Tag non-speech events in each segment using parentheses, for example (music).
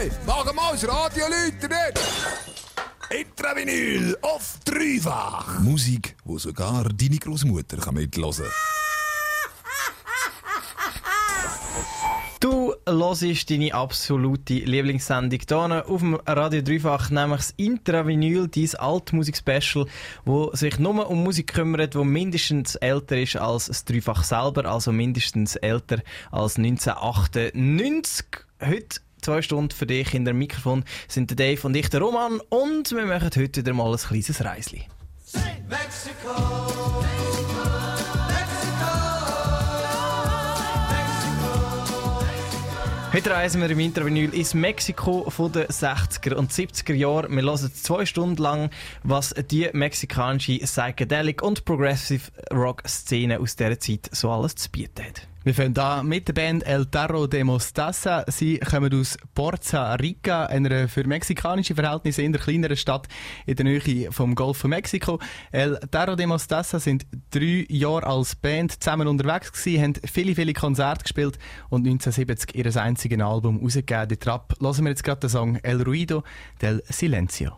Hey, machen wir das Radio Leute nicht! Intravinyl auf dreifach. Musik, wo sogar deine Großmutter kann. Du hörst deine absolute Lieblingssendung hier auf dem Radio Dreifach, nämlich das Intravinyl, dein Altmusik-Special, wo sich nur um Musik kümmert, wo mindestens älter ist als das Dreifach selber, also mindestens älter als 1998. Heute zwei Stunden für dich in der Mikrofon sind der Dave und ich, der Roman, und wir machen heute wieder mal ein kleines Reisli. Mexico. Heute reisen wir im Intervinyl ins Mexiko von den 60er und 70er Jahren. Wir hören zwei Stunden lang, was die mexikanische Psychedelic und Progressive Rock Szene aus dieser Zeit so alles zu bieten hat. Wir fangen an mit der Band El Tarro de Mostaza. Sie kommen aus Porza Rica, einer für mexikanische Verhältnisse in der kleineren Stadt in der Nähe vom Golf von Mexiko. El Tarro de Mostaza sind drei Jahre als Band zusammen unterwegs gewesen, haben viele, viele Konzerte gespielt und 1970 ihr einziges Album rausgegeben. Die Trap hören wir jetzt gerade den Song El Ruido del Silencio.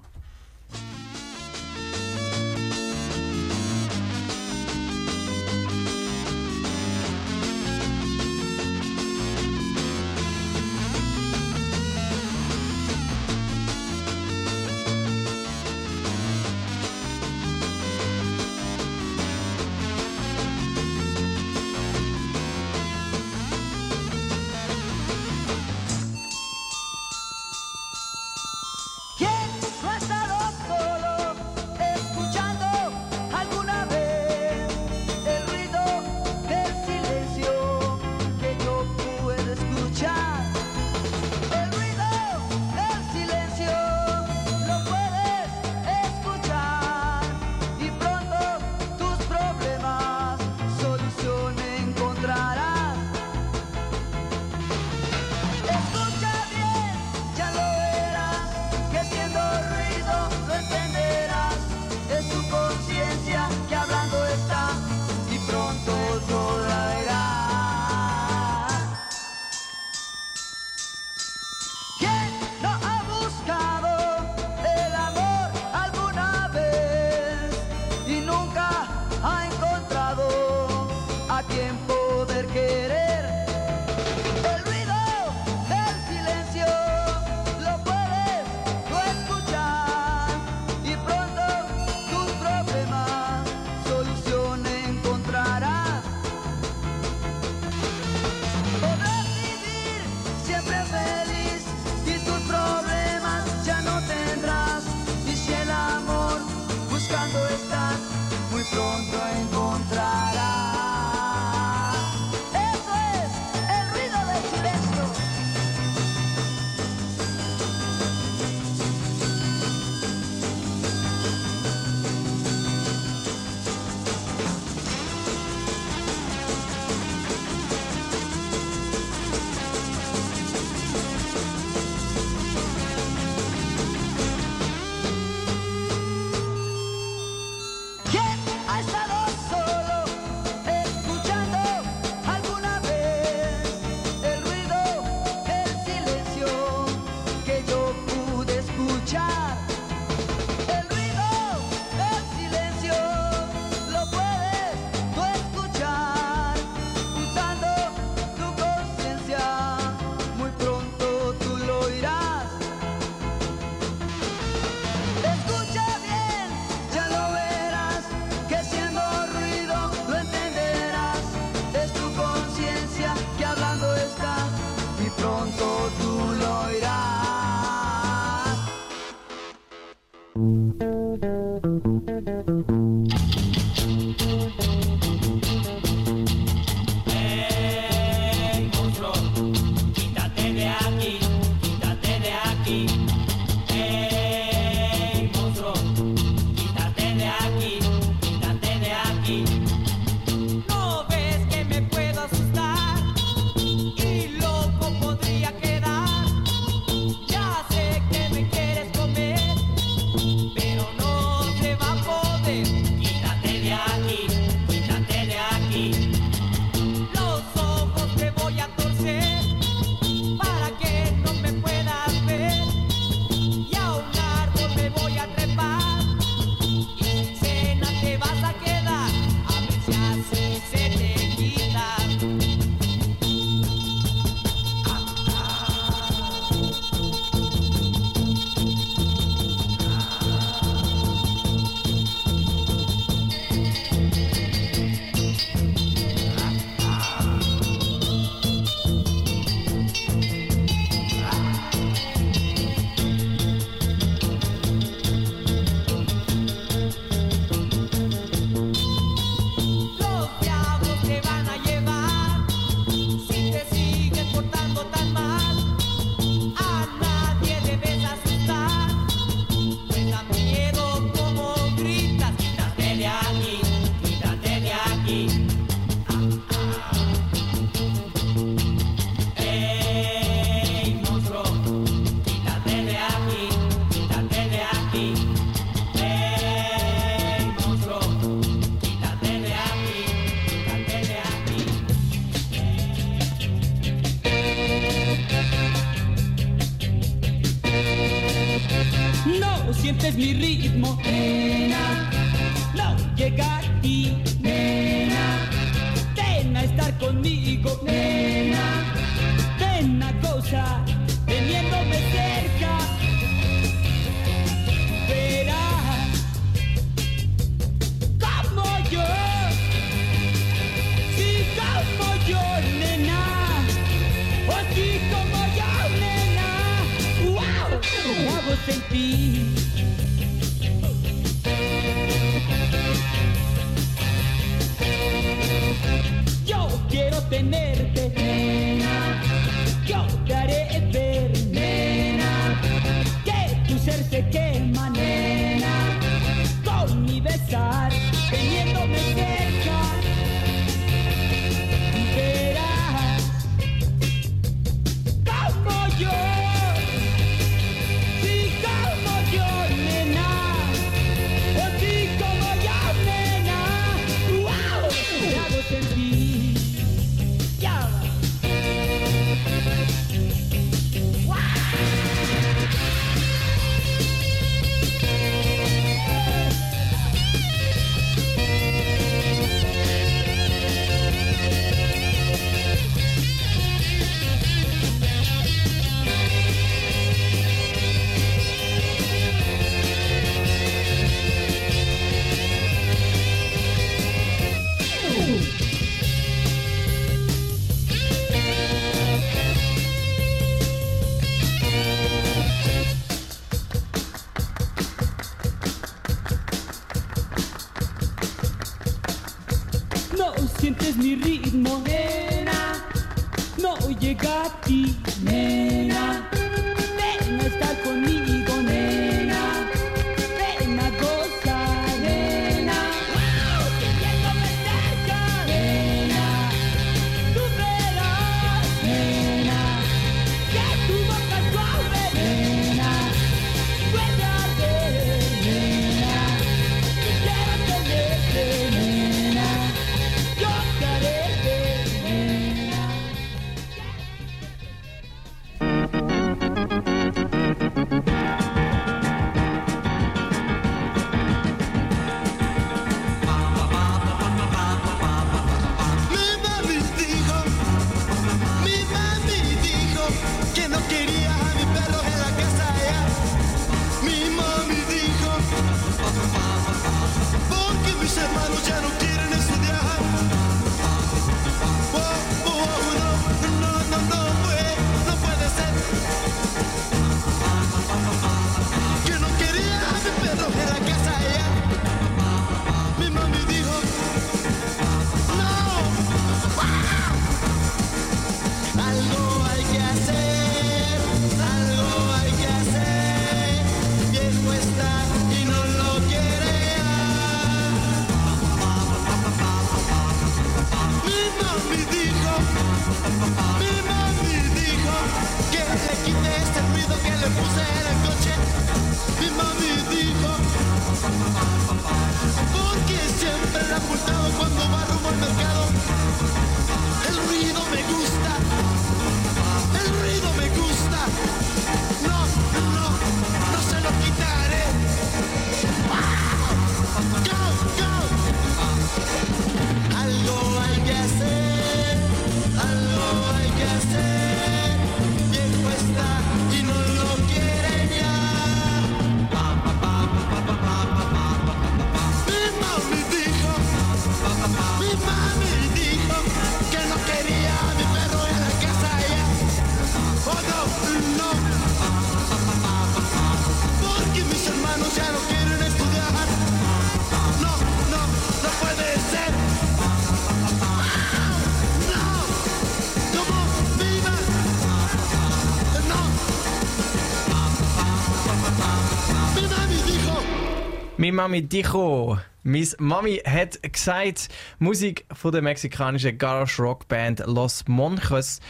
Hey Mami Dicho. Meine Mami hat gesagt, Musik von der mexikanischen Garage Rock Band Los Monjes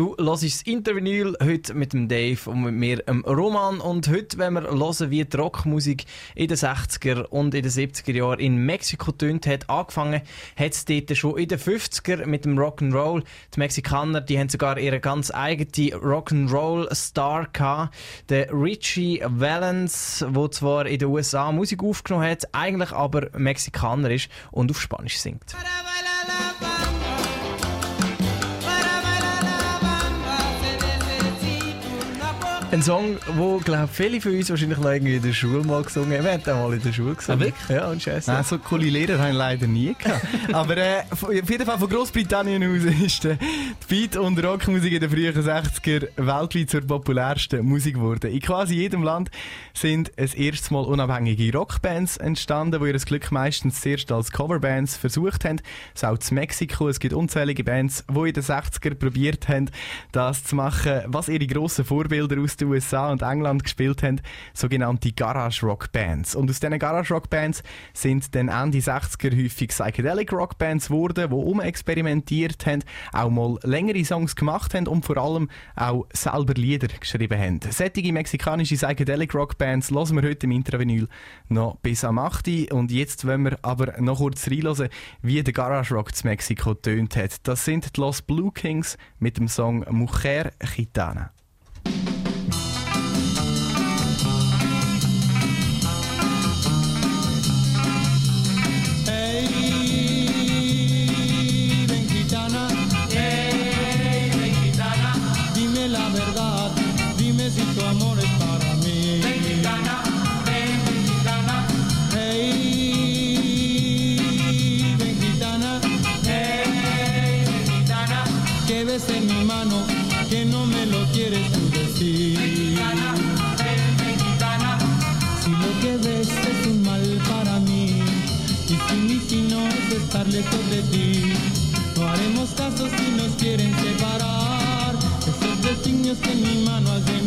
Du hörst das Intervinyl heute mit dem Dave und mit mir, dem Roman. Und heute wenn wir hören, wie die Rockmusik in den 60er und in den 70er Jahren in Mexiko tönt hat. Angefangen hat es dort schon in den 50er mit dem Rock'n'Roll. Die Mexikaner, die haben sogar ihre ganz eigene Rock'n'Roll-Star gehabt. Der Richie Valens, der zwar in den USA Musik aufgenommen hat, eigentlich aber Mexikaner ist und auf Spanisch singt. Ein Song, wo glaube viele von uns wahrscheinlich noch irgendwie in der Schule mal gesungen haben. Wir haben den mal in der Schule gesungen. Ah, wirklich? Ja, und Scheiße. Nein, so coole Lehrer habe ich leider nie gehabt. (laughs) Aber äh, auf jeden Fall von Großbritannien aus ist äh, die Beat- und Rockmusik in den frühen 60er weltweit zur populärsten Musik geworden. In quasi jedem Land sind es erstes Mal unabhängige Rockbands entstanden, die ihr Glück meistens zuerst als Coverbands versucht haben. So auch in Mexiko. Es gibt unzählige Bands, die in den 60er probiert haben, das zu machen, was ihre grossen Vorbilder aus USA und England gespielt haben, sogenannte Garage Rock Bands. Und aus diesen Garage Rock Bands sind dann Ende 60er häufig Psychedelic Rock Bands geworden, die umexperimentiert haben, auch mal längere Songs gemacht haben und vor allem auch selber Lieder geschrieben haben. Sättige mexikanische Psychedelic Rock Bands hören wir heute im Intravinyl noch bis am 8. Uhr. Und jetzt wollen wir aber noch kurz reinhören, wie der Garage Rock zu Mexiko tönt hat. Das sind die Los Blue Kings mit dem Song Mujer Gitana. Lejos ti. No haremos caso si nos quieren separar. Esos designios que en mi mano has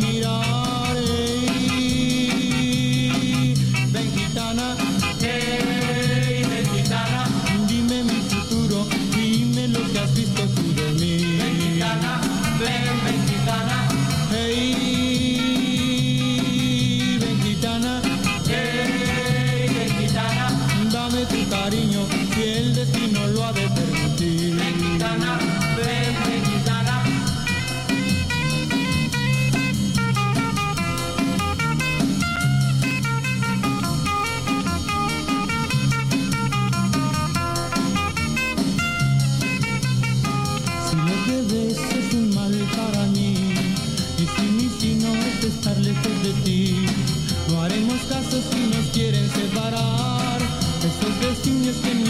quieren separar. Esos designios que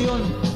emoción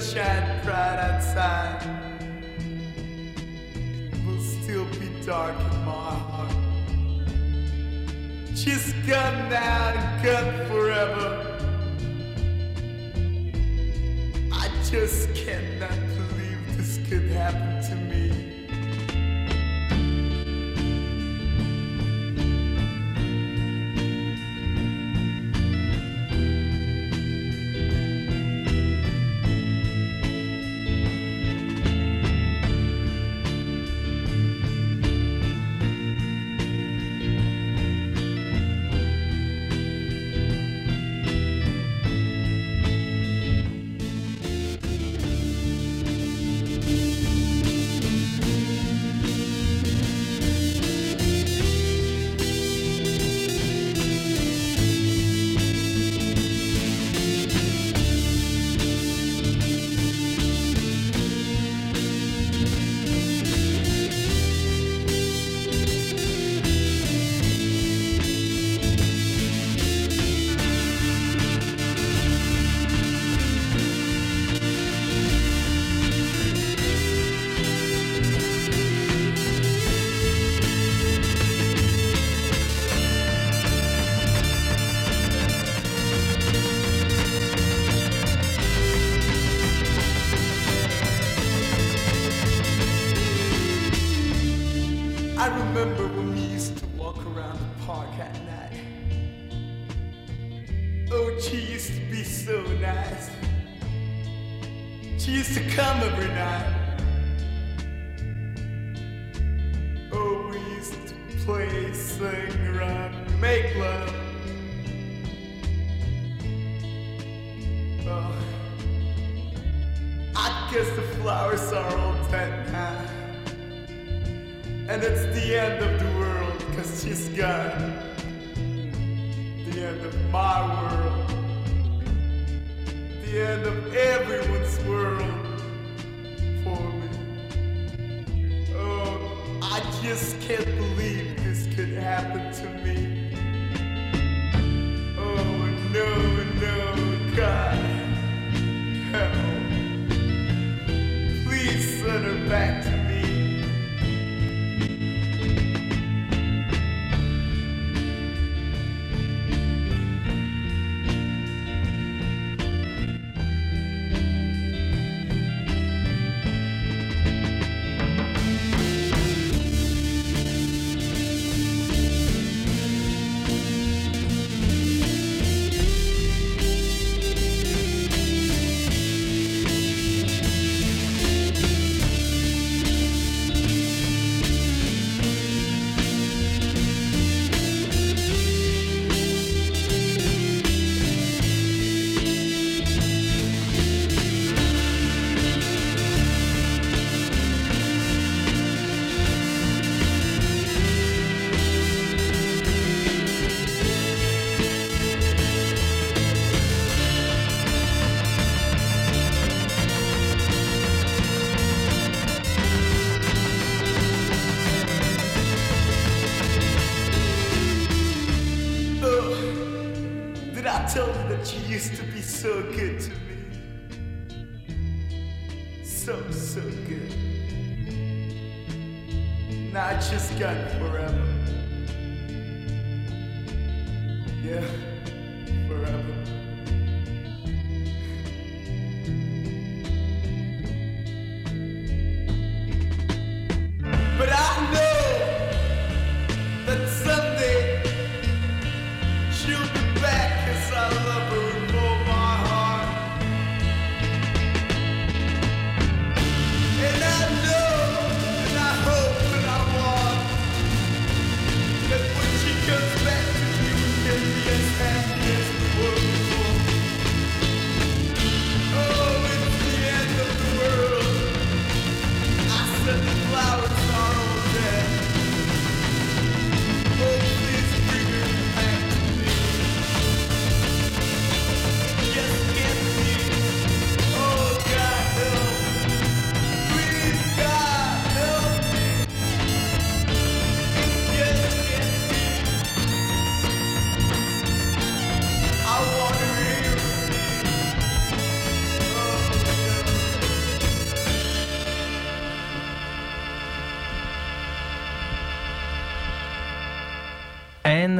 shine bright outside. It will still be dark in my heart. She's gone now and cut forever. I just cannot believe this could happen. Tell you that you used to be so good to me? So, so good. Now it's just gone forever.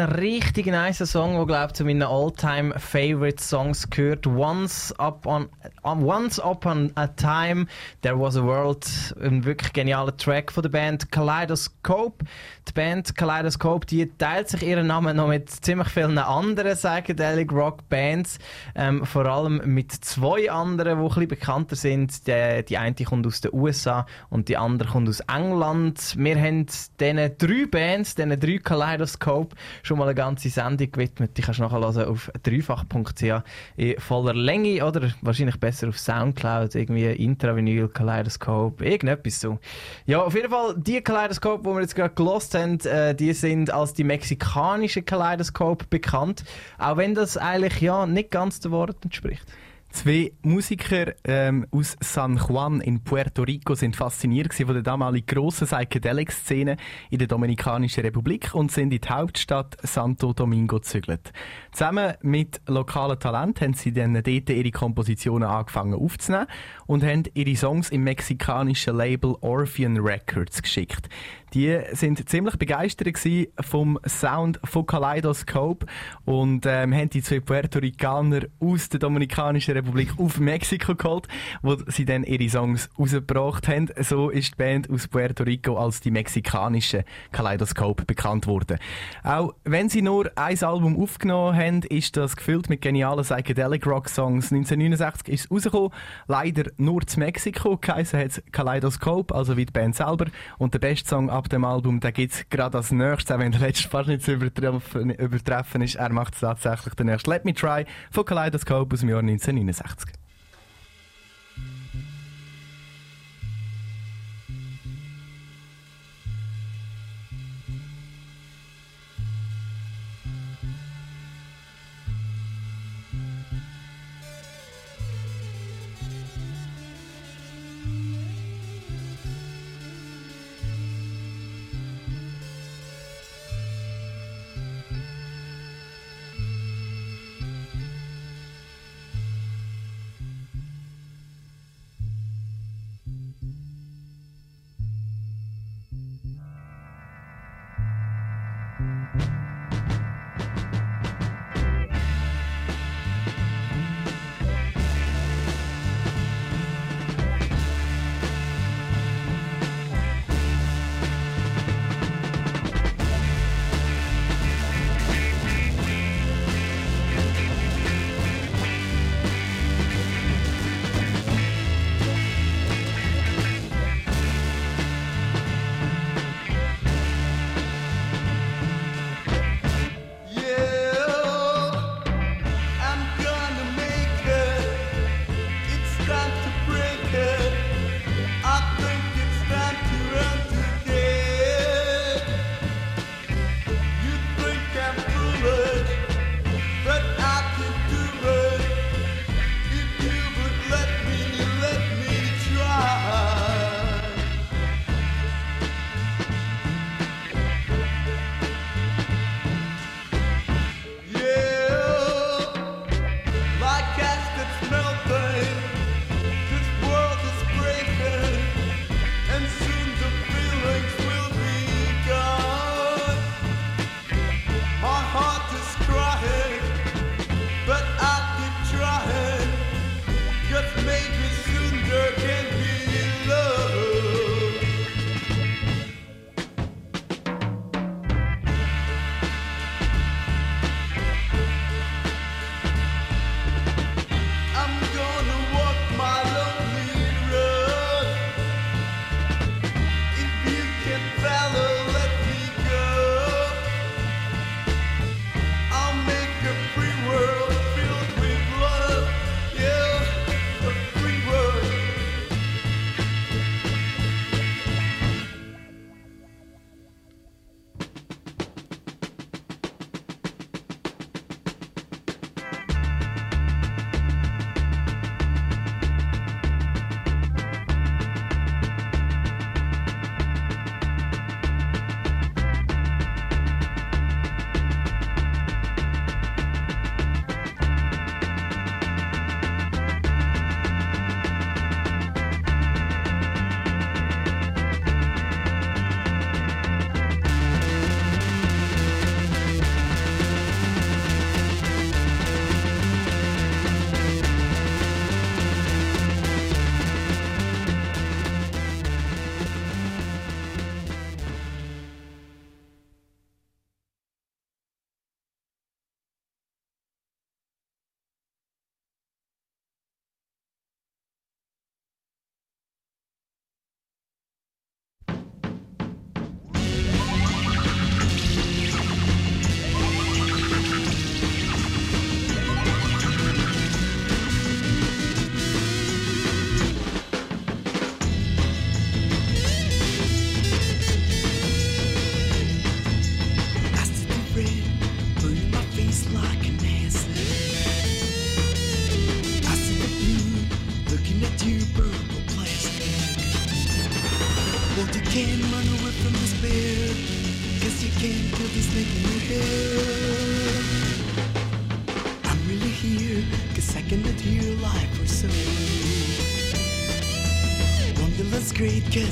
Richtig nice Song, der glaube zu meinen all-time favorite Songs gehört. Once upon, um, Once upon a time, there was a world. Ein wirklich genialer Track von der Band Kaleidoscope. Die Band Kaleidoscope, die teilt sich ihren Namen noch mit ziemlich vielen anderen psychedelic Rock Bands. Ähm, vor allem mit zwei anderen, die ein bekannter sind. Die, die eine kommt aus den USA und die andere kommt aus England. Wir haben diesen drei Bands, diesen drei Kaleidoscope, schon mal eine ganze Sendung gewidmet. Die kannst du nachher auf dreifach.ch in voller Länge oder wahrscheinlich besser auf Soundcloud, irgendwie Intravinyl, Kaleidoscope, irgendetwas so. Ja, auf jeden Fall, die Kaleidoscope, die wir jetzt gerade gelost haben, äh, die sind als die mexikanische Kaleidoscope bekannt. Auch wenn das eigentlich ja nicht ganz den Worten entspricht. Zwei Musiker ähm, aus San Juan in Puerto Rico sind fasziniert von der damaligen grossen Psychedelic-Szene in der Dominikanischen Republik und sind in die Hauptstadt Santo Domingo gezügelt. Zusammen mit lokalen Talenten haben sie dann dort ihre Kompositionen angefangen aufzunehmen und haben ihre Songs im mexikanischen Label Orpheon Records geschickt. Die sind ziemlich begeistert vom Sound von Kaleidoscope und ähm, haben die zwei Puerto Ricaner aus der Dominikanischen Republik auf Mexiko geholt, wo sie dann ihre Songs rausgebracht haben. So ist die Band aus Puerto Rico als die mexikanische Kaleidoscope bekannt worden. Auch wenn sie nur ein Album aufgenommen haben, ist das gefüllt mit genialen Psychedelic Rock Songs. 1969 ist es rausgekommen, leider nur zu Mexiko, geheißen hat es Kaleidoscope, also wie die Band selber. Und der beste Song ab dem Album, den gibt es gerade als nächstes, auch wenn der letzte fast nicht zu übertreffen, übertreffen ist. Er macht es tatsächlich der nächste Let Me Try von Kaleidoscope aus dem Jahr 1969.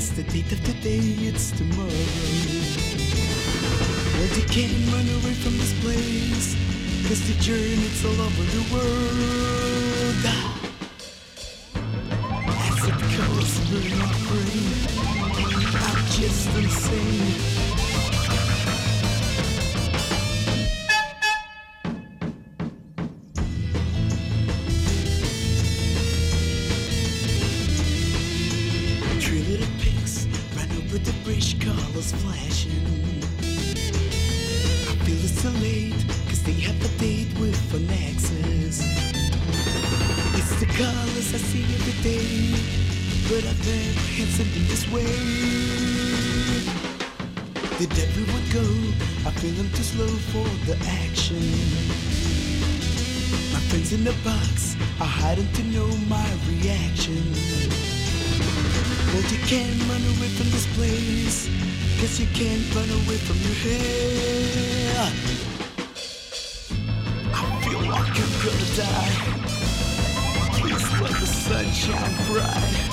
It's the date of today, it's tomorrow. But you can't run away from this place, cause the journey's all over the world. As it goes through my brain, I'm just insane. But I've never had something this way. Did everyone go? I feel I'm too slow for the action. My friends in the box are hiding to know my reaction. But you can't run away from this place. Cause you can't run away from your hair. I feel like I'm gonna die. Please let the sun shine bright.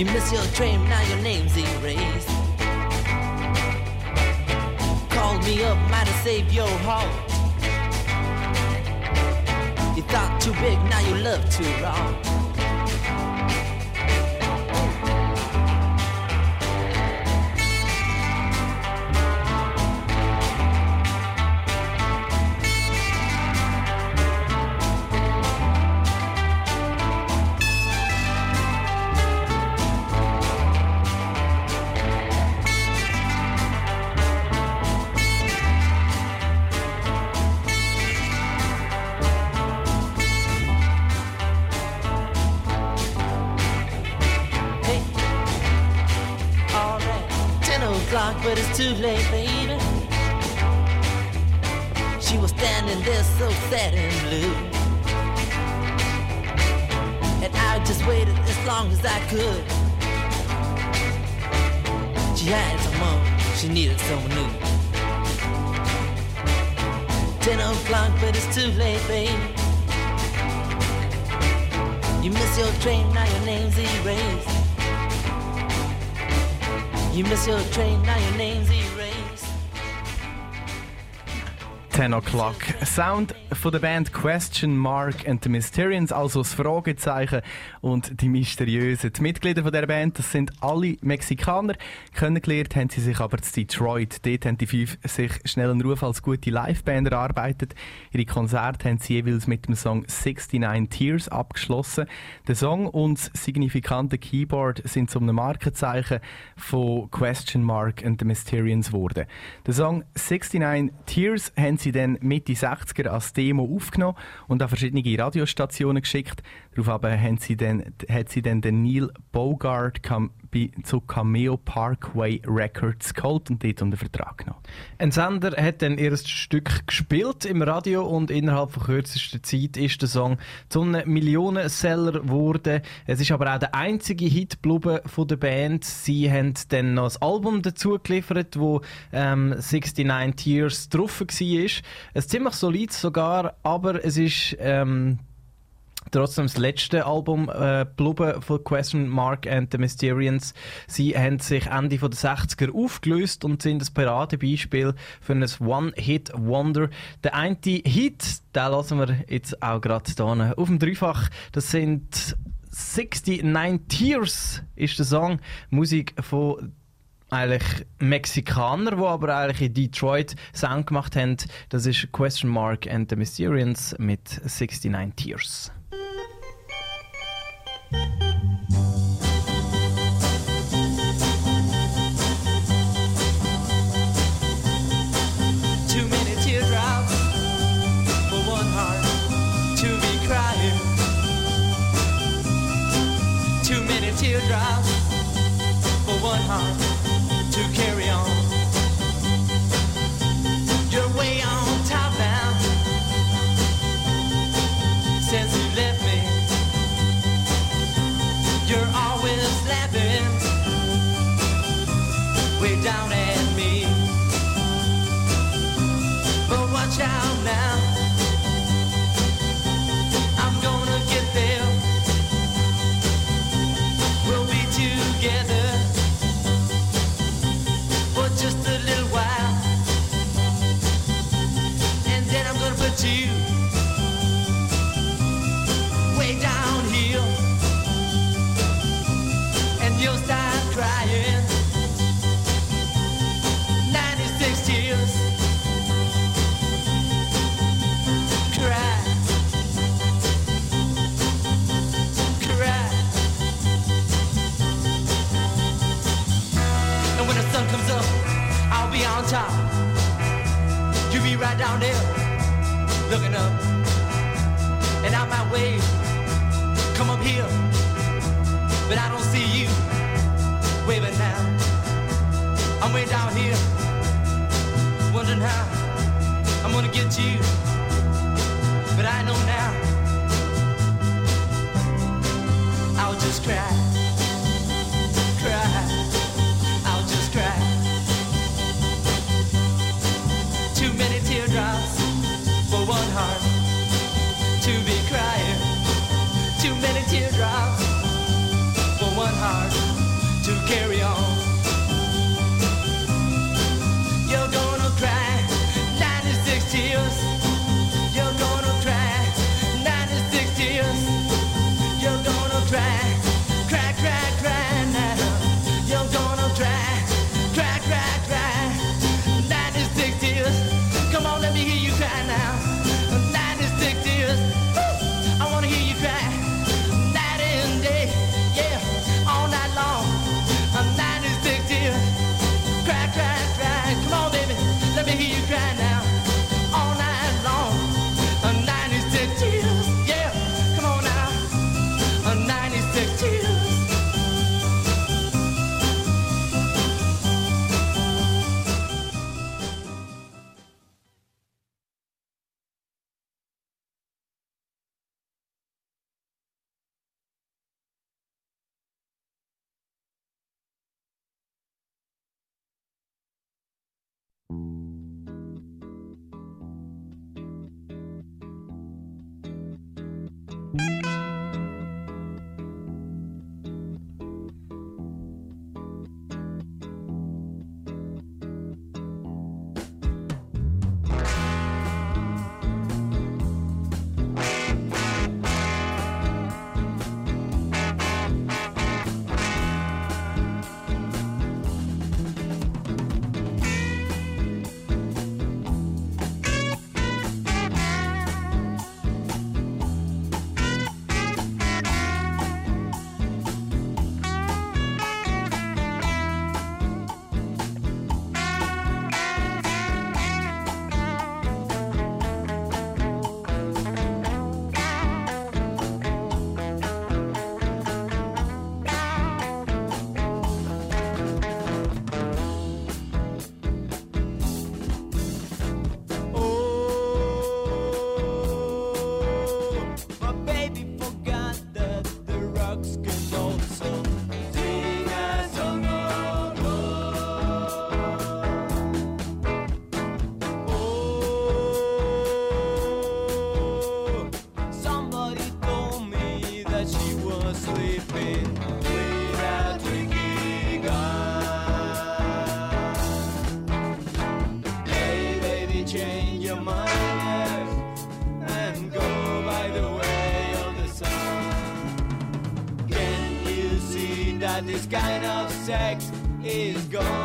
You miss your train, now your name's erased. Called me up, might have saved your heart. You thought too big, now you love too raw. 10 o'clock. Sound von der Band Question Mark and the Mysterians, also das Fragezeichen und die Mysteriösen. Die Mitglieder von der Band, das sind alle Mexikaner. Kennengelernt haben sie sich aber zu Detroit. Dort haben die fünf sich schnell einen Ruf als gute Liveband erarbeitet. Ihre Konzerte haben sie jeweils mit dem Song 69 Tears abgeschlossen. Der Song und das signifikante Keyboard sind zu einem Markenzeichen von Question Mark and the Mysterians geworden. Der Song 69 Tears haben sie dann Mitte 60er als Demo aufgenommen und an verschiedene Radiostationen geschickt. Daraufhin haben sie dann, hat sie dann den Neil Bogart zu Cameo Parkway Records geholt und dort unter Vertrag genommen. Ein Sender hat dann ihr Stück gespielt im Radio und innerhalb von kürzester Zeit ist der Song zu einem Millionenseller geworden. Es ist aber auch der einzige Hit von der Band. Sie haben dann noch ein Album dazu geliefert, wo ähm, 69 Tears drauf war. Ein ziemlich solid sogar, aber es ist ähm, trotzdem das letzte Album äh, geblieben von Question Mark and the Mysterians. Sie haben sich Ende der 60er aufgelöst und sind ein Paradebeispiel für ein One-Hit-Wonder. Der eine Hit, den lassen wir jetzt auch gerade hier auf dem Dreifach. Das sind 69 Tears ist der Song. Musik von eigentlich Mexikaner, die aber eigentlich in Detroit Sound gemacht haben. Das ist Question Mark and the Mysterians mit 69 Tears. Thank you. Down there, looking up. And out my way. come up here, but I don't see you waving now. I'm way down here, wondering how I'm gonna get you but I know now I'll just cry, drops for one heart to carry on. is gone.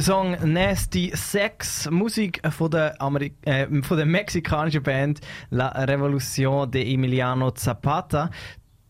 Der Song Nasty Sex, Musik von der, Ameri äh, von der mexikanischen Band La Revolución de Emiliano Zapata.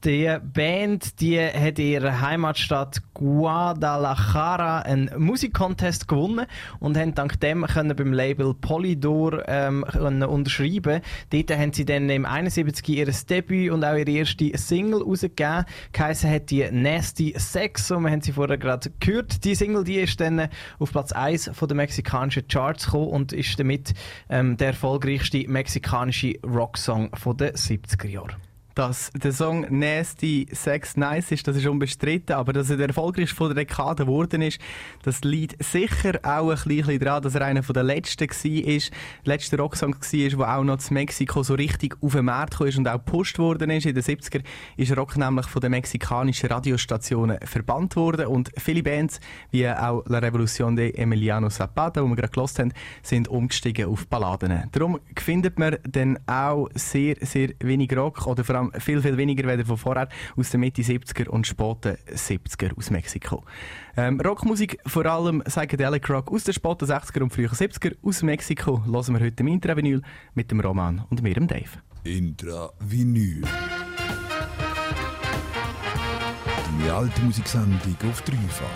Die Band die hat in ihrer Heimatstadt Guadalajara einen Musikcontest gewonnen und haben dank dem können beim Label Polydor ähm, können unterschreiben. Dort haben sie dann im 71 ihr Debüt und auch ihre erste Single rausgegeben. Geheißen hat die Nasty Sex und wir haben sie vorher gerade gehört. Die Single die ist dann auf Platz 1 von der mexikanischen Charts gekommen und ist damit ähm, der erfolgreichste mexikanische Rocksong von den 70er Jahren. Dass der Song Nasty Sex Nice ist, das ist unbestritten, aber dass er der erfolgreichste von der Dekade geworden ist, das liegt sicher auch ein bisschen daran, dass er einer der letzten war, der letzte Rocksong war, der auch noch zu Mexiko so richtig auf den Markt kam und auch gepusht worden ist. In den 70er ist Rock nämlich von den mexikanischen Radiostationen verbannt worden und viele Bands, wie auch La Revolución de Emiliano Zapata, die wir gerade gehört haben, sind umgestiegen auf Balladen. Darum findet man dann auch sehr, sehr wenig Rock oder vor allem viel, viel weniger weder von vorher aus den Mitte 70er und späten 70er aus Mexiko. Ähm, Rockmusik, vor allem Psychedelic Rock aus den späten 60er und frühen 70er aus Mexiko, hören wir heute im Intravinyl mit dem Roman und mir, dem Dave. Intravinyl. Die alte Musiksendung auf dreifach.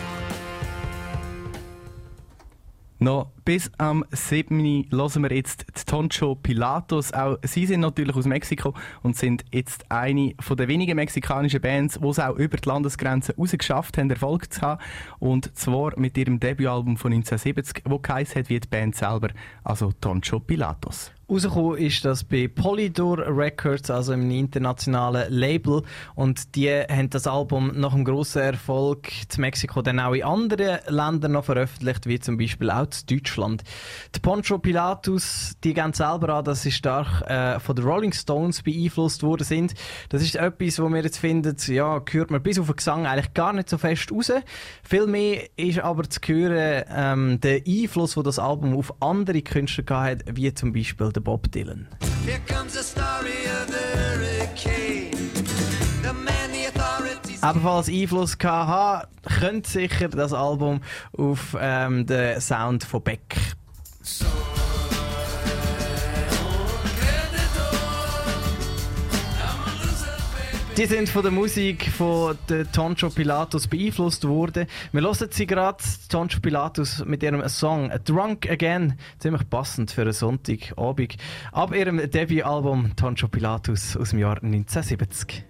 Noch bis am 7. hören wir jetzt die Toncho Pilatos. Auch sie sind natürlich aus Mexiko und sind jetzt eine von der wenigen mexikanischen Bands, die es auch über die Landesgrenzen rausgeschafft haben, Erfolg zu haben. Und zwar mit ihrem Debütalbum von 1970, wo geheißen hat wie die Band selber, also Toncho Pilatos. Rausgekommen ist das bei Polydor Records, also einem internationalen Label. Und die haben das Album nach einem grossen Erfolg zu Mexiko dann auch in anderen Ländern noch veröffentlicht, wie zum Beispiel auch zu Deutschland. Die Poncho Pilatus, die geben selber an, dass sie stark äh, von den Rolling Stones beeinflusst worden sind. Das ist etwas, wo wir jetzt finden, ja, hört man bis auf den Gesang eigentlich gar nicht so fest raus. Vielmehr ist aber zu hören ähm, der Einfluss, den das Album auf andere Künstler gehabt hat, wie zum Beispiel der Bob Dylan. Here comes the story of the hurricane. Ebenfalls Einfluss gehabt haben, könnte sicher das Album auf ähm, den Sound von Beck. Die sind von der Musik von der Toncho Pilatus beeinflusst worden. Wir hören sie gerade, Toncho Pilatus, mit ihrem Song Drunk Again. Ziemlich passend für einen Sonntagabend. Ab ihrem Debütalbum Toncho Pilatus aus dem Jahr 1970.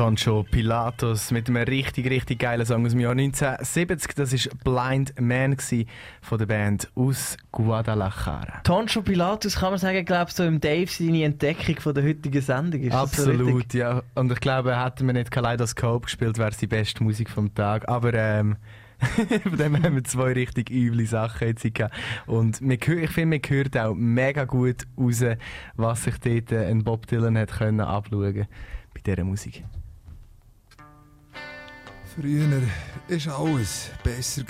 Toncho Pilatus mit einem richtig, richtig geilen Song aus dem Jahr 1970. Das war Blind Man von der Band aus Guadalajara. Toncho Pilatus kann man sagen, glaubst du, so im Dave seine Entdeckung von der heutigen Sendung ist das so? Absolut, ja. Und ich glaube, hätten wir nicht Kaleidoskop gespielt, wäre es die beste Musik vom Tag. Aber ähm, (laughs) von dem haben wir zwei richtig üble Sachen jetzt gehabt. Und wir, ich finde, man hört auch mega gut raus, was sich dort äh, ein Bob Dylan hat können abschauen bei dieser Musik. Früher war alles besser.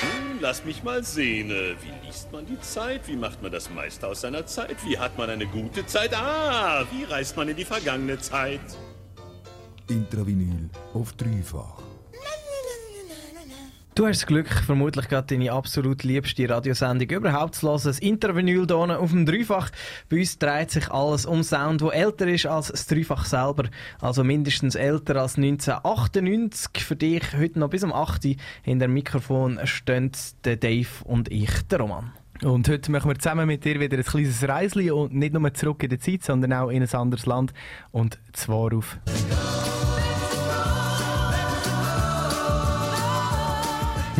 Hm, Lass mich mal sehen. äh, Wie liest man die Zeit? Wie macht man das meiste aus seiner Zeit? Wie hat man eine gute Zeit? Ah, wie reist man in die vergangene Zeit? Intravinyl auf dreifach. Du hast das Glück, vermutlich gerade deine absolut liebste Radiosendung überhaupt zu hören. Das Intervinyl hier auf dem Dreifach. Bei uns dreht sich alles um Sound, der älter ist als das Dreifach selber. Also mindestens älter als 1998. Für dich heute noch bis um 8 Uhr hinter dem Mikrofon stehen der Dave und ich, der Roman. Und heute machen wir zusammen mit dir wieder ein kleines Reisli und nicht nur zurück in die Zeit, sondern auch in ein anderes Land. Und zwar auf.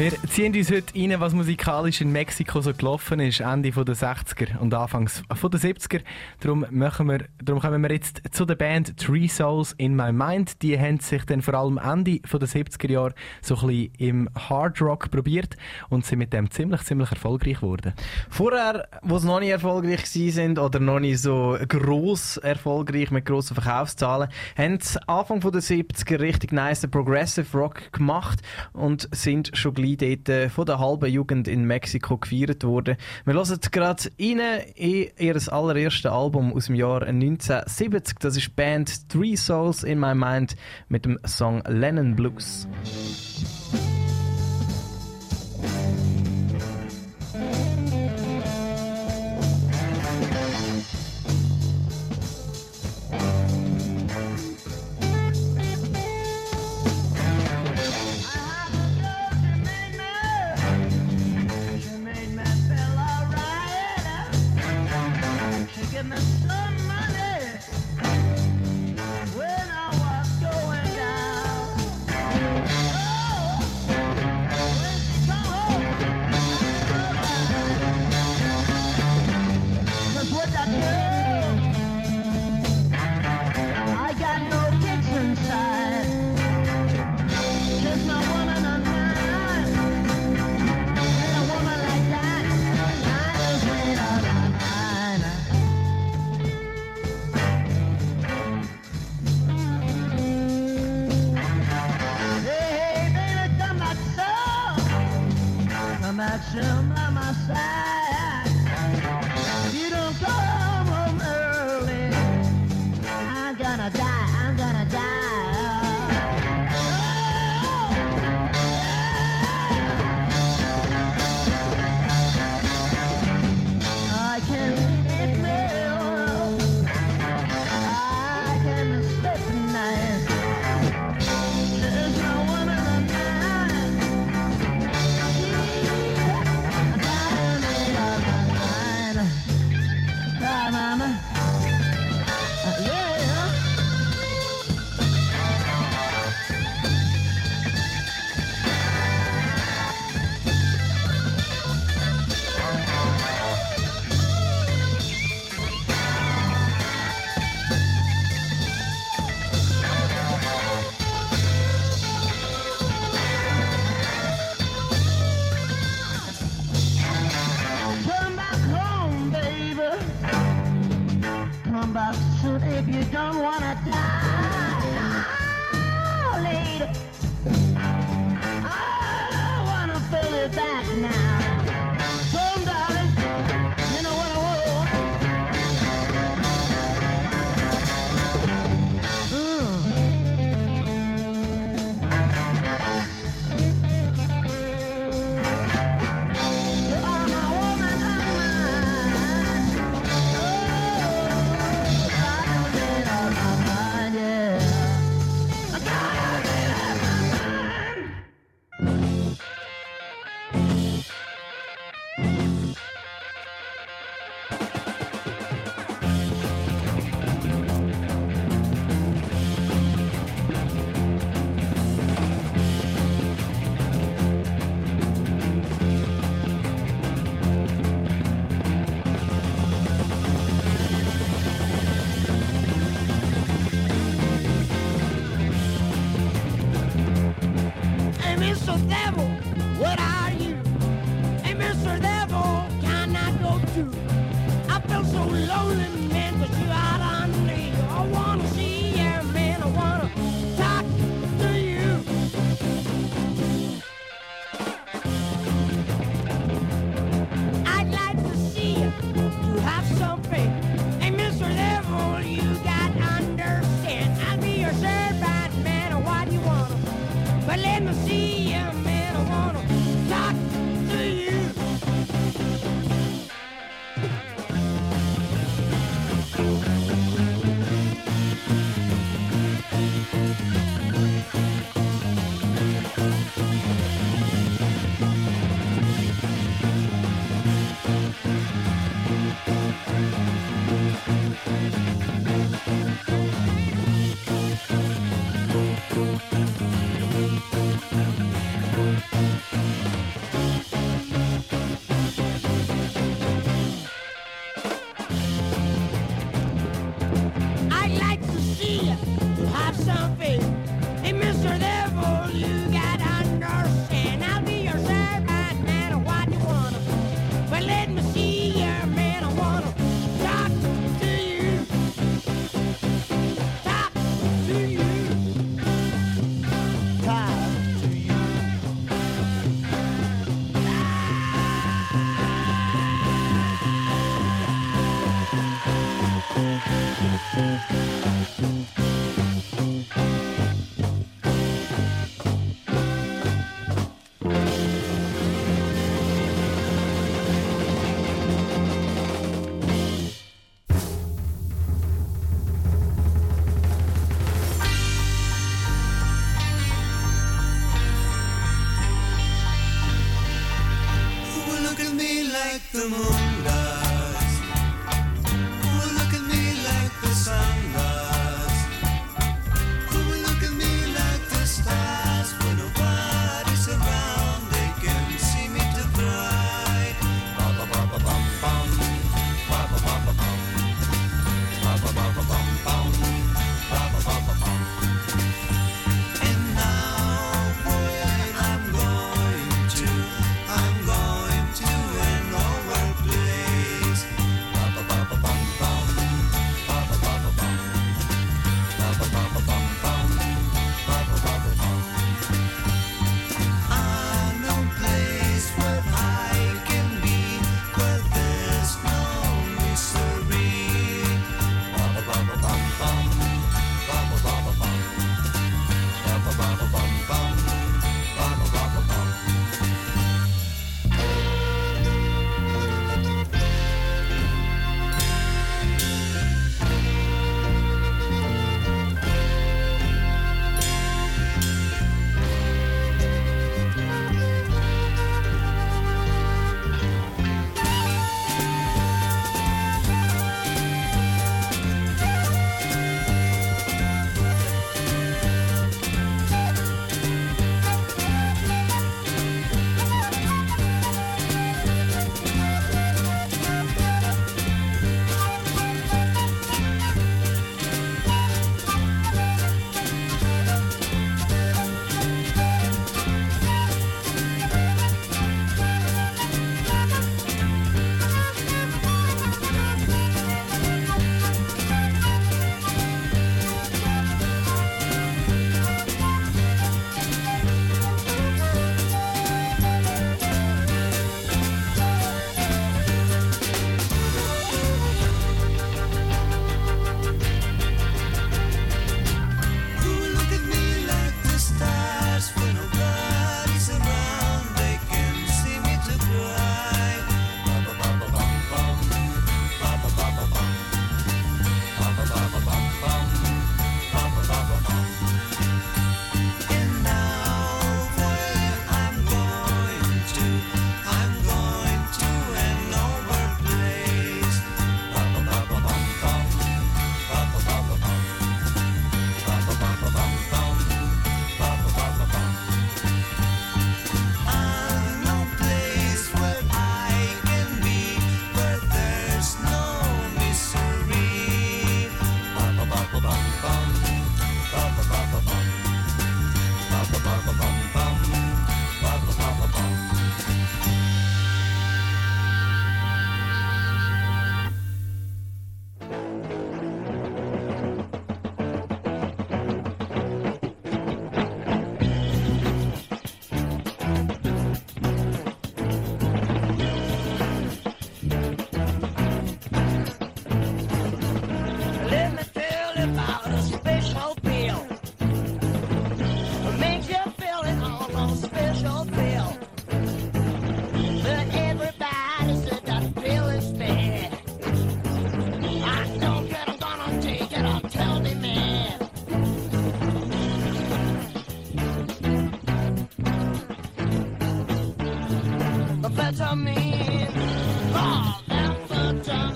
Wir ziehen uns heute rein, was musikalisch in Mexiko so gelaufen ist, Ende der 60er und Anfangs der 70er. Darum, machen wir, darum kommen wir jetzt zu der Band Three Souls in My Mind. Die haben sich dann vor allem Ende der 70er Jahre so ein bisschen im Hard Rock probiert und sind mit dem ziemlich, ziemlich erfolgreich geworden. Vorher, wo sie noch nicht erfolgreich sind oder noch nicht so gross erfolgreich mit grossen Verkaufszahlen, haben sie Anfang der 70er richtig nice Progressive Rock gemacht und sind schon gleich dort äh, von der halben Jugend in Mexiko gefeiert worden. Wir hören gerade rein in ihr allererstes Album aus dem Jahr 1970. Das ist die Band Three Souls in My Mind mit dem Song Lennon Blues. got you my side.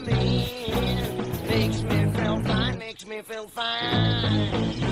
me, makes me feel fine, makes me feel fine.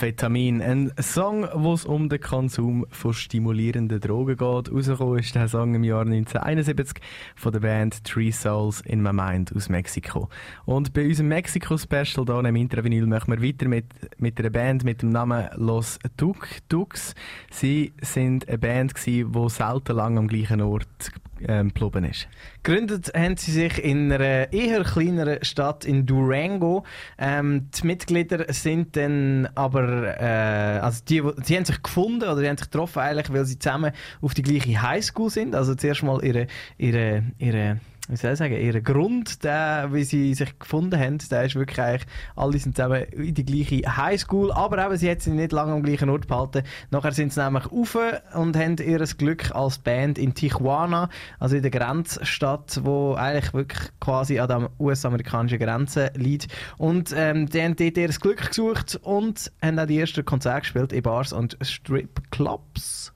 Amphetamin, ein Song, wo es um den Konsum von stimulierenden Drogen geht. Rausgekommen ist der Song im Jahr 1971 von der Band Three Souls in My Mind aus Mexiko. Und bei unserem Mexiko-Special hier im Intravinyl machen wir weiter mit, mit einer Band mit dem Namen Los Tuk Tuks. Sie sind eine Band, die selten lang am gleichen Ort ähm, geblieben ist. Gegründet haben sie sich in einer eher kleineren Stadt in Durango. Ähm, die Mitglieder sind dann aber, äh, also die, sie haben sich gefunden oder die haben sich getroffen eigentlich, weil sie zusammen auf die gleiche Highschool sind. Also zuerst mal ihre, ihre, ihre wie soll ich sagen, ihr Grund, der, wie sie sich gefunden haben, der ist wirklich eigentlich, alle sind zusammen in die gleiche Highschool, aber eben, sie hat sich nicht lange am gleichen Ort behalten. Nachher sind sie nämlich rauf und haben ihr Glück als Band in Tijuana, also in der Grenzstadt, wo eigentlich wirklich quasi an der US-amerikanischen Grenze liegt. Und ähm, die haben dort ihr Glück gesucht und haben auch die ersten Konzerte gespielt in Bars und Stripclubs.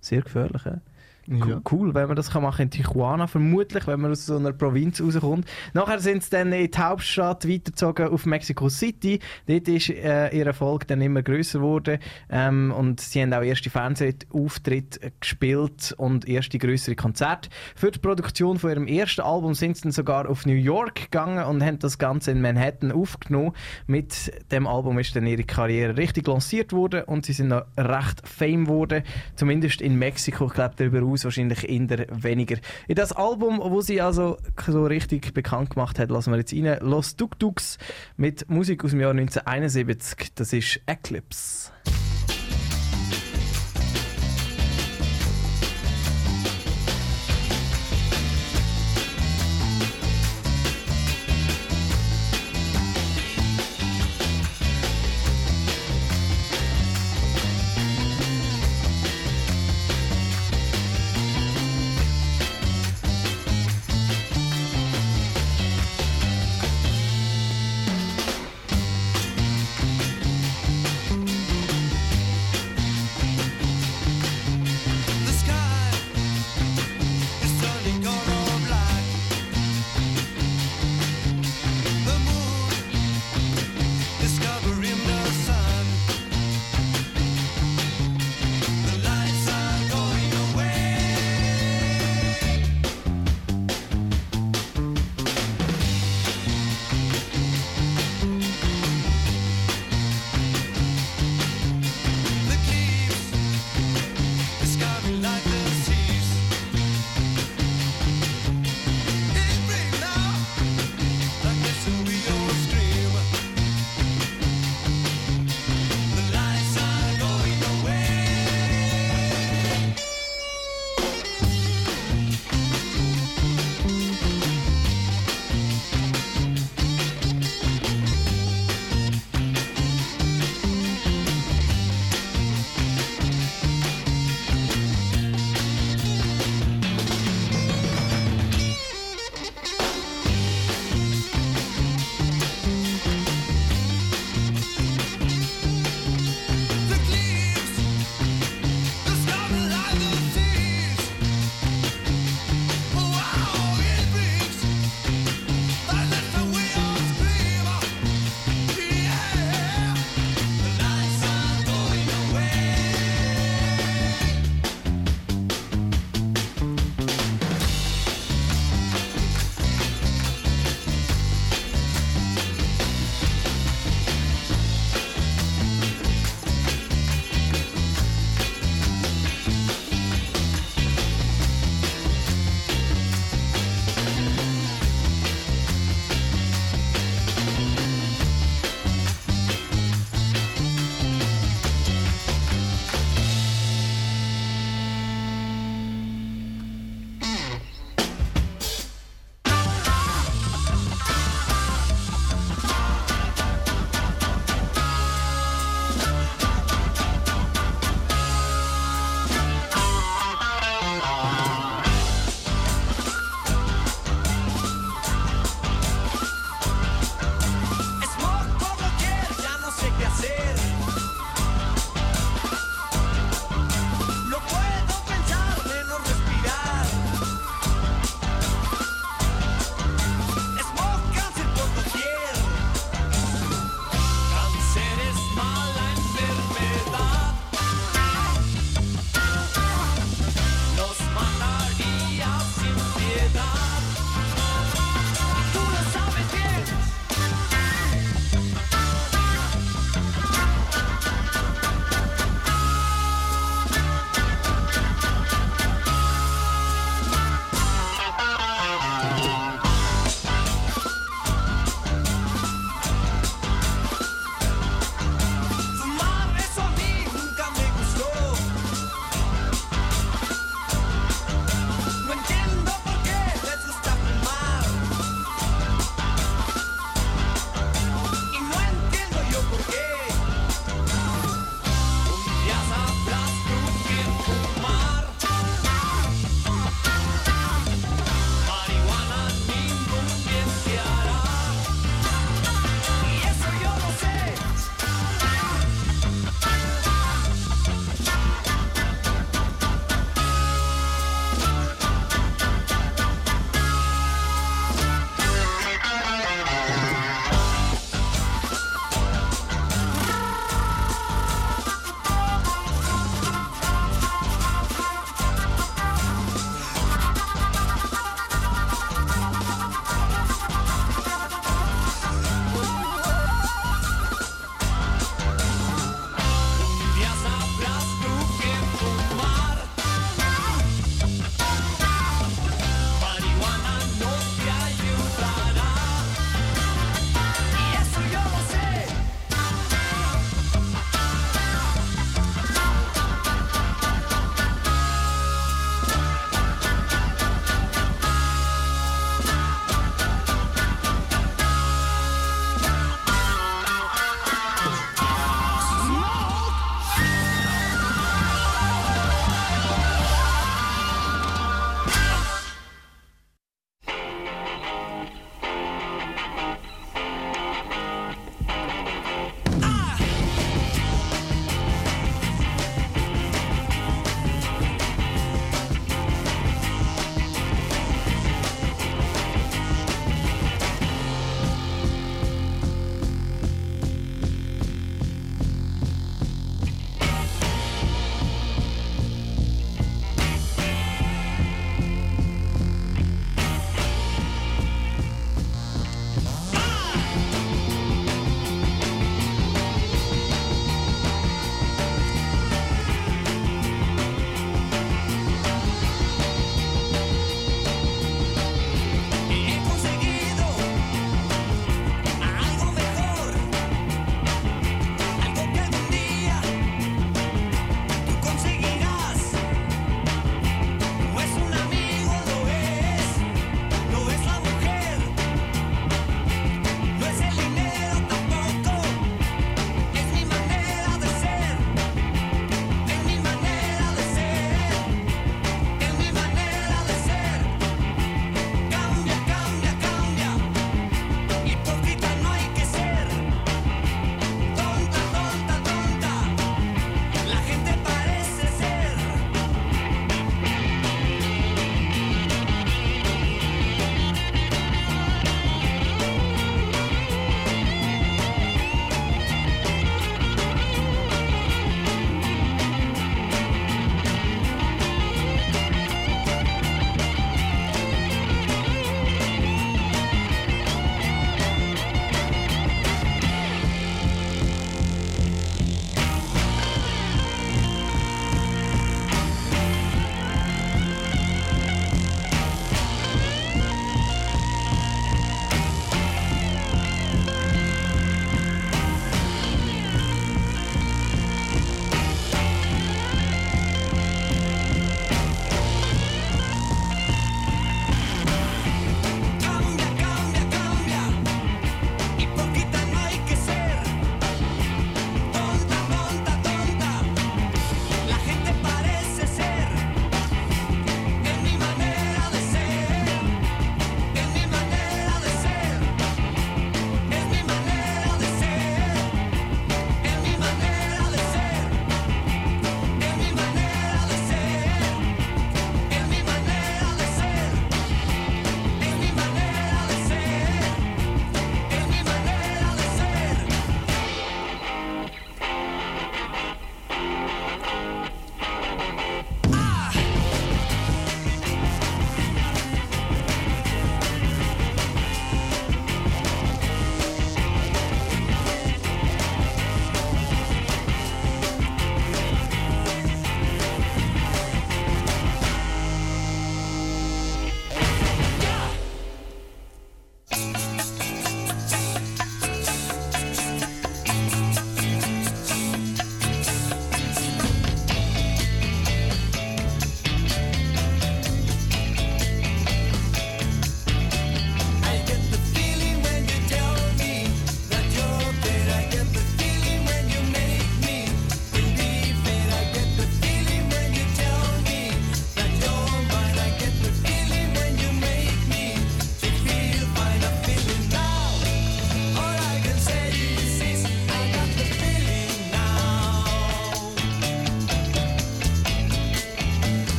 Sehr gefährlich, ja? Cool, cool, wenn man das kann machen in Tijuana, vermutlich, wenn man aus so einer Provinz rauskommt. Nachher sind sie dann in die Hauptstadt weitergezogen auf Mexico City. Dort ist äh, ihr Erfolg dann immer größer geworden ähm, und sie haben auch erste Fernsehauftritte gespielt und erste größere Konzerte. Für die Produktion von ihrem ersten Album sind sie dann sogar auf New York gegangen und haben das Ganze in Manhattan aufgenommen. Mit dem Album ist dann ihre Karriere richtig lanciert worden und sie sind noch recht fame geworden, zumindest in Mexiko. Ich glaube, darüber aus wahrscheinlich eher weniger. In das Album, wo sie also so richtig bekannt gemacht hat, lassen wir jetzt rein. Los Tuk Tuks mit Musik aus dem Jahr 1971. Das ist Eclipse.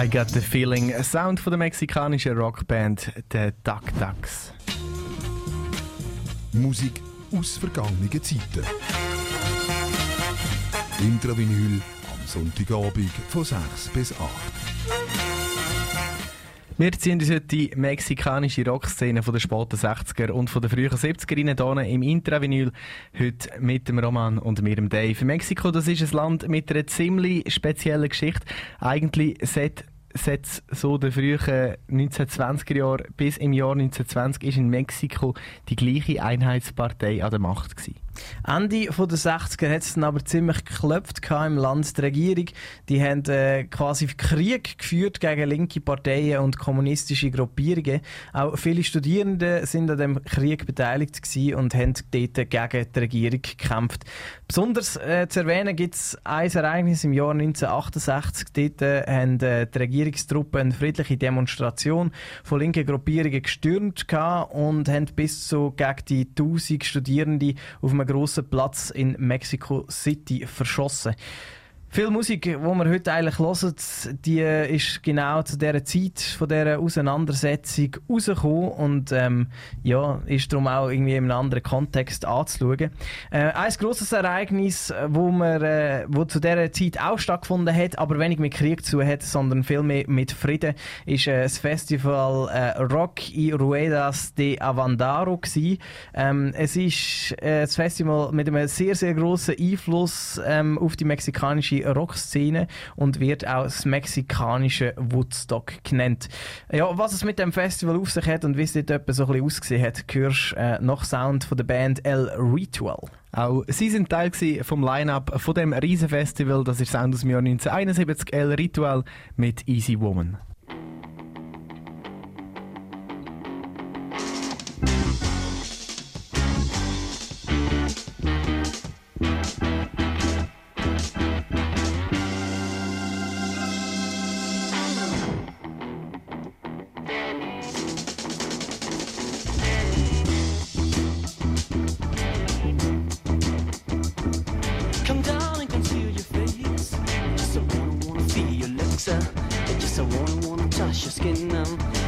I got the feeling. Ein Sound von der mexikanischen Rockband, der Duck Ducks. Musik aus vergangenen Zeiten. Intravinyl am Sonntagabend von 6 bis 8. Wir ziehen uns heute die mexikanische Rockszene von den späten 60er und von den frühen 70er rein hier im Intravinyl. Heute mit dem Roman und mir, dem Dave. Mexiko, das ist ein Land mit einer ziemlich speziellen Geschichte. Eigentlich seit seit so den frühen 1920er Jahren bis im Jahr 1920 ist in Mexiko die gleiche Einheitspartei an der Macht gewesen. Ende der 60er hat es dann aber ziemlich geklopft im Land. Die Regierung die haben äh, quasi Krieg geführt gegen linke Parteien und kommunistische Gruppierungen. Auch viele Studierende sind an dem Krieg beteiligt und haben dort gegen die Regierung gekämpft. Besonders äh, zu erwähnen gibt es ein Ereignis im Jahr 1968. Dort äh, haben äh, die Regierungstruppen eine friedliche Demonstration von linken Gruppierungen gestürmt und haben bis zu gegen die 1000 Studierende auf einem grossen Platz in Mexico City verschossen. Viel Musik, die wir heute eigentlich hören, die ist genau zu dieser Zeit von dieser Auseinandersetzung rausgekommen und ähm, ja, ist darum auch irgendwie in einem anderen Kontext anzuschauen. Äh, ein grosses Ereignis, wo, wir, äh, wo zu dieser Zeit auch stattgefunden hat, aber wenig mit Krieg zu hat, sondern viel mehr mit Frieden, ist äh, das Festival äh, Rock y Ruedas de Avandaro. Ähm, es ist äh, das Festival mit einem sehr, sehr grossen Einfluss ähm, auf die mexikanische Rockszene und wird auch das mexikanische Woodstock genannt. Ja, was es mit dem Festival auf sich hat und wie es dort etwa so ein bisschen ausgesehen hat, hörst äh, noch Sound von der Band El Ritual. Auch sie sind Teil vom Line-Up von dem Riesenfestival. Das ist Sound aus dem Jahr 1971, El Ritual mit Easy Woman. gosh, your skin numb.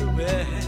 To.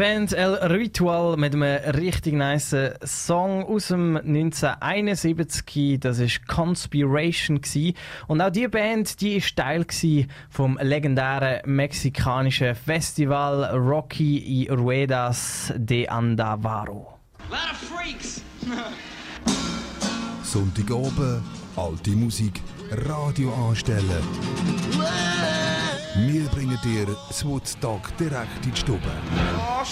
Band El Ritual mit einem richtig nice Song aus dem 1971. Das ist Conspiration gsi. und auch die Band, die ist Teil gsi vom legendären mexikanischen Festival Rocky y Ruedas de Andavaro. Lot of freaks. Sonntagabend, alte Musik, Radio anstellen. Wir bringen dir das Woodstock direkt in die Stube. Oh.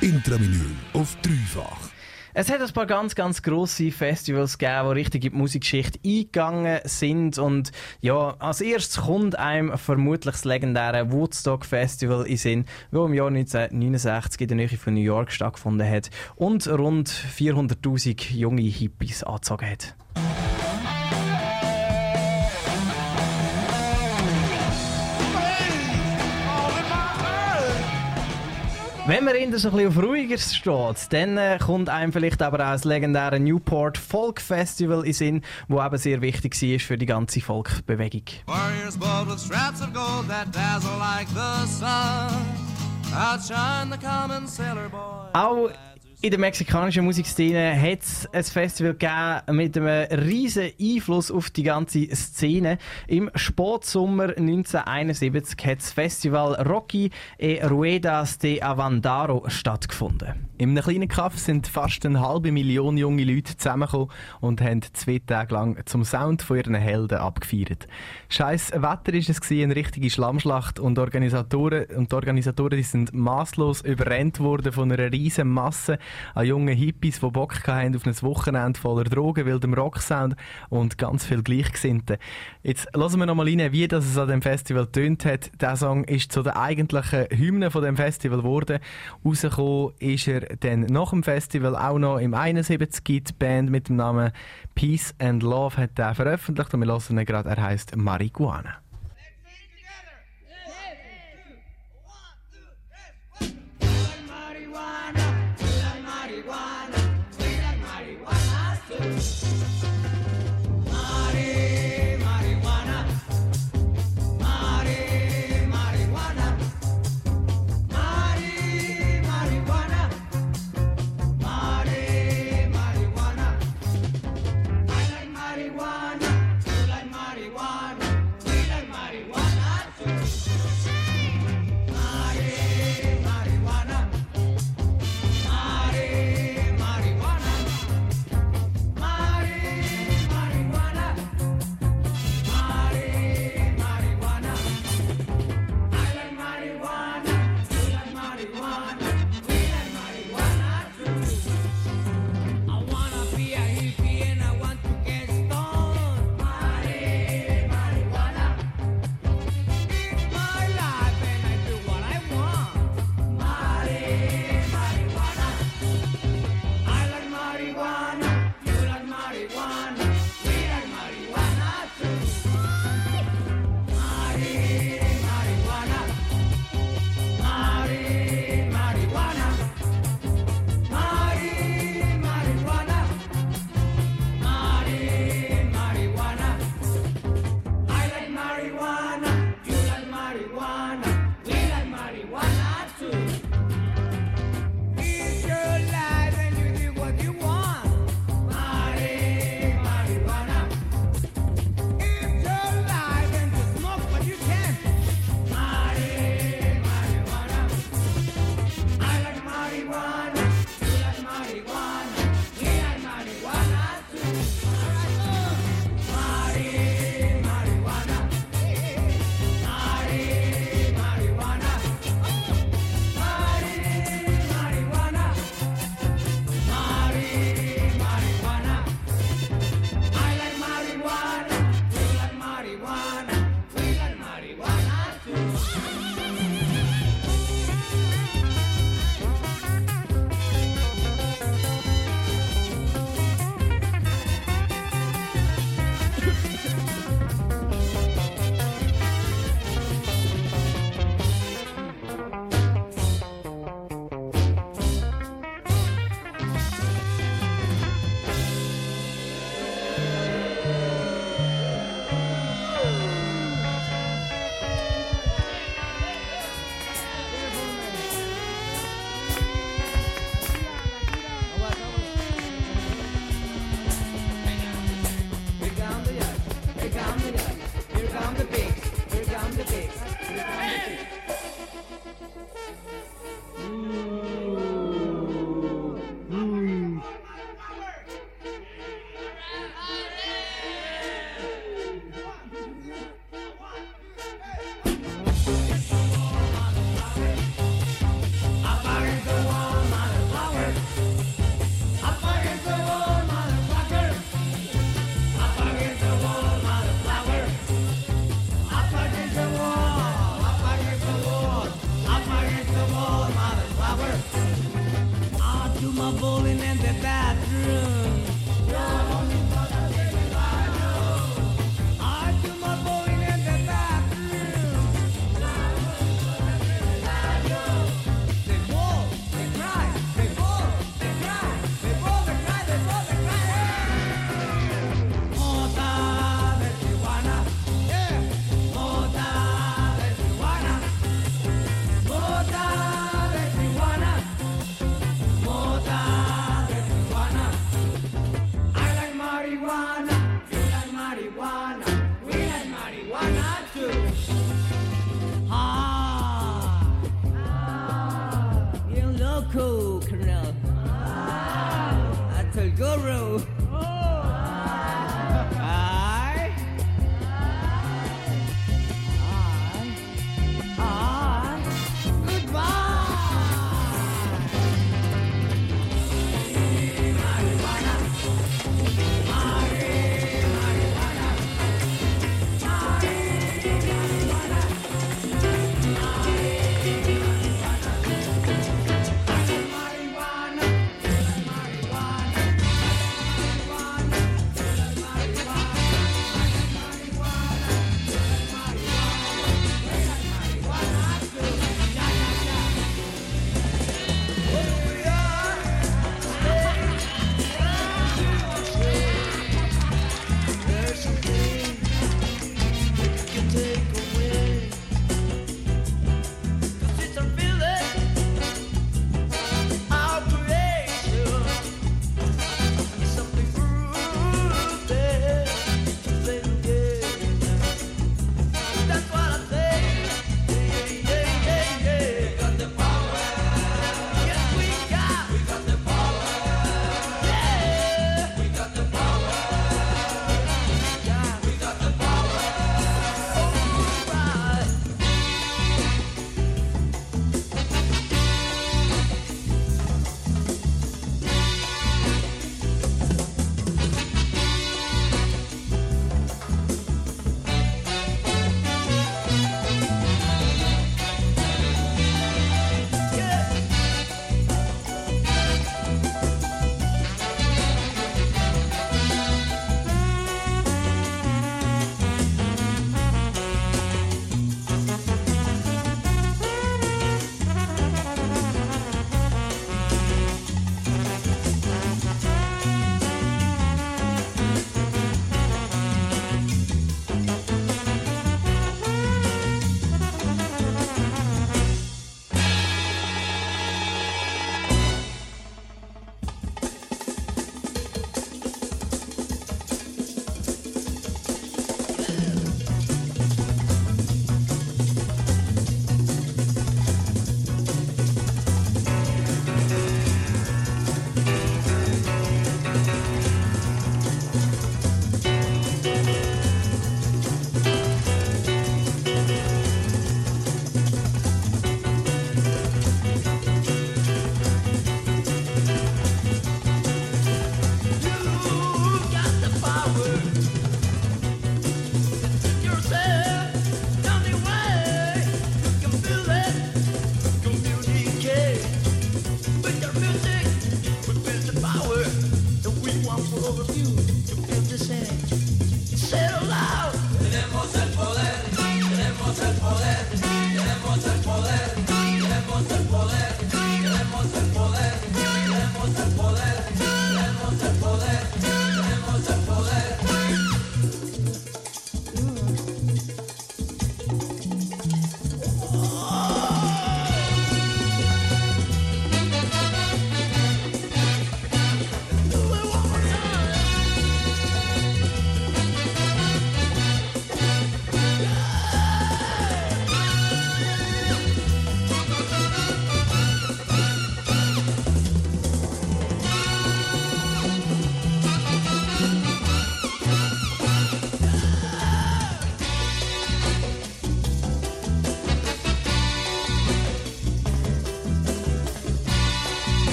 Intravinyl auf dreifach. Es hat ein paar ganz, ganz grosse Festivals gegeben, die richtig in die Musikgeschichte eingegangen sind. Und ja, als erstes kommt einem vermutlich das legendäre Woodstock Festival in Sinn, das im Jahr 1969 in der Nähe von New York stattgefunden hat und rund 400.000 junge Hippies angezogen hat. Wenn man in so ein bisschen auf ruhiger steht, dann äh, kommt einem vielleicht aber auch das legendäre Newport Folk Festival in Sinn, wo eben sehr wichtig war für die ganze Volksbewegung. Warriors bold with straps of gold that dazzle like the sun. Outshine the common sailor boy. Auch in der mexikanischen Musikszene hat es ein Festival gegeben mit einem riesen Einfluss auf die ganze Szene. Im Spätsommer 1971 hat das Festival Rocky e Ruedas de Avandaro stattgefunden. In einem kleinen Kaff sind fast eine halbe Million junge Leute zusammengekommen und haben zwei Tage lang zum Sound von ihren Helden abgefeiert. Scheiß Wetter ist es gewesen, eine richtige Schlammschlacht und Organisatoren und die Organisatoren die sind maßlos überrennt worden von einer riesen Masse an jungen Hippies, die Bock hatten auf ein Wochenende voller Drogen, wildem Rocksound und ganz viel Gleichgesinnten. Jetzt lassen wir noch mal rein, wie das es an dem Festival tönt hat. Der Song ist zu der eigentlichen Hymne von dem Festival geworden. Rausgekommen ist er dann nach dem Festival auch noch im 71 die Band mit dem Namen Peace and Love hat er veröffentlicht und wir hören ihn gerade, er heißt Marihuana.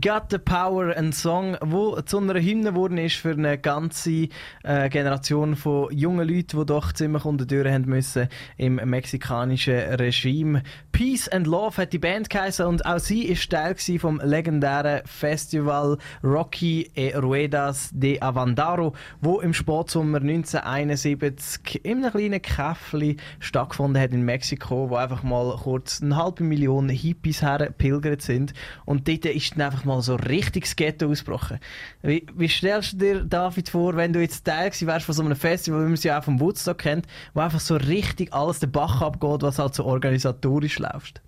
Got the Power, ein Song, wo zu einer Hymne geworden ist für eine ganze äh, Generation von jungen Leuten, die doch ziemlich unter Türen haben müssen im mexikanischen Regime. Peace and Love hat die Band geheißen und auch sie ist Teil vom legendären Festival Rocky e Ruedas de Avandaro, wo im Sportsommer 1971 in einem kleinen Käffli stattgefunden hat in Mexiko, wo einfach mal kurz eine halbe Million Hippies hergepilgert sind und dort ist dann einfach mal so richtig das Ghetto ausgebrochen. Wie, wie stellst du dir, David, vor, wenn du jetzt Teil wärst von so einem Festival, wie man es ja auch vom Woodstock kennt, wo einfach so richtig alles den Bach abgeht, was halt so organisatorisch läuft?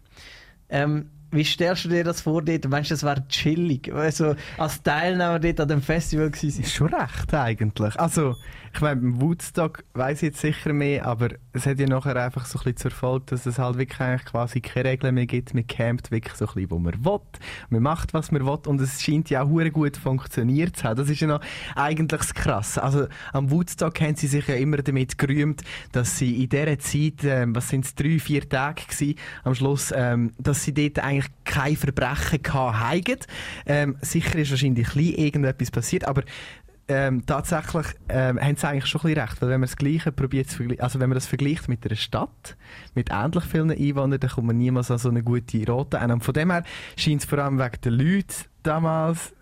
Ähm, wie stellst du dir das vor dort? Meinst du, das wäre chillig? Also, als Teilnehmer dort an dem Festival gewesen Ist schon recht eigentlich. Also, ich meine, beim Woodstock weiß ich jetzt sicher mehr, aber es hat ja nachher einfach so ein bisschen zur Folge, dass es halt wirklich eigentlich quasi keine Regeln mehr gibt. Man campt wirklich so ein bisschen, wo man will. Man macht, was man will und es scheint ja auch gut funktioniert zu haben. Das ist ja noch eigentlich das Krasse. Also, am Woodstock haben sie sich ja immer damit gerühmt, dass sie in dieser Zeit, ähm, was sind es, drei, vier Tage gewesen, am Schluss, ähm, dass sie dort eigentlich kein Verbrechen gehabt haben. Ähm, sicher ist wahrscheinlich ein bisschen irgendetwas passiert, aber ähm, tatsächlich ähm, haben sie eigentlich schon ein bisschen recht, weil wenn man das Gleiche probiert also wenn man das vergleicht mit einer Stadt, mit ähnlich vielen Einwohnern, dann kommt man niemals an so eine gute Rote. Und von dem her scheint es vor allem wegen den Leuten damals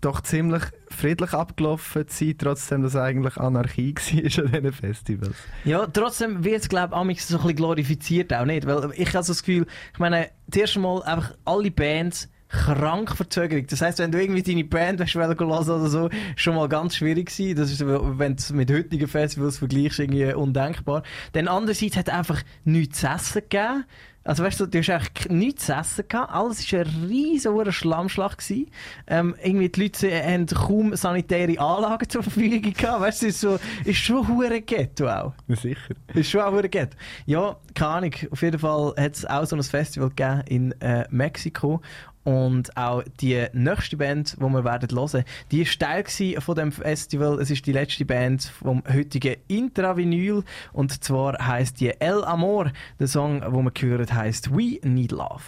doch ziemlich friedlich abgelaufen zu sein, trotzdem, dass eigentlich Anarchie (laughs) war an diesen Festivals. Ja, trotzdem wird es, glaube ich, so ein bisschen glorifiziert auch nicht. Weil ich habe so das Gefühl, ich meine, zuerst mal einfach alle Bands krank verzögert. Das heisst, wenn du irgendwie deine Band willst, hören oder so, schon mal ganz schwierig gewesen. Das ist, wenn du es mit heutigen Festivals vergleichst, irgendwie undenkbar. Dann andererseits hat es einfach nichts zu essen gegeben. Also weißt du, du hast eigentlich nichts zu essen gehabt. Alles war ein riesiger Schlammschlag. Gewesen. Ähm, irgendwie die Leute haben kaum sanitäre Anlagen zur Verfügung gehabt. Weißt du, ist, so, ist schon hure Ghetto auch. Sicher. Ist schon auch hure Ghetto. Ja, keine Ahnung. Auf jeden Fall hat es auch so ein Festival gegeben in äh, Mexiko. Und auch die nächste Band, die wir werden hören, die ist Teil von dem Festival. Es ist die letzte Band vom heutigen Intravinyl. Und zwar heißt die El Amor. Der Song, den wir gehört heißt We Need Love.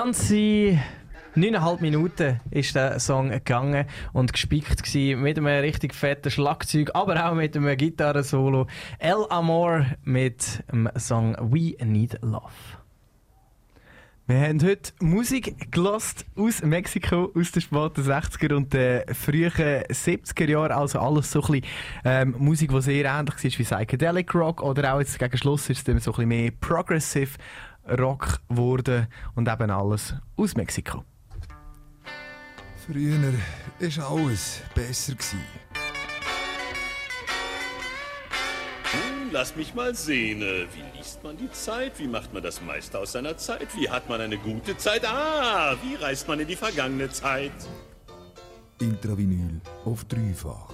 Ganze 9,5 Minuten ist der Song gegangen und gespickt gsi mit einem richtig fetten Schlagzeug, aber auch mit einem Gitarrensolo. El Amor mit dem Song We Need Love. Wir haben heute Musik gelost aus Mexiko, aus den späten 60er und den frühen 70er Jahren. Also alles so ein bisschen ähm, Musik, die sehr ähnlich ist wie Psychedelic Rock. Oder auch jetzt gegen Schluss ist es dann so ein bisschen mehr Progressive Rock geworden. Und eben alles aus Mexiko. Früher war alles besser. Gewesen. Hm, Lass mich mal sehen. äh, Wie liest man die Zeit? Wie macht man das meiste aus seiner Zeit? Wie hat man eine gute Zeit? Ah, wie reist man in die vergangene Zeit? Intravinyl auf dreifach.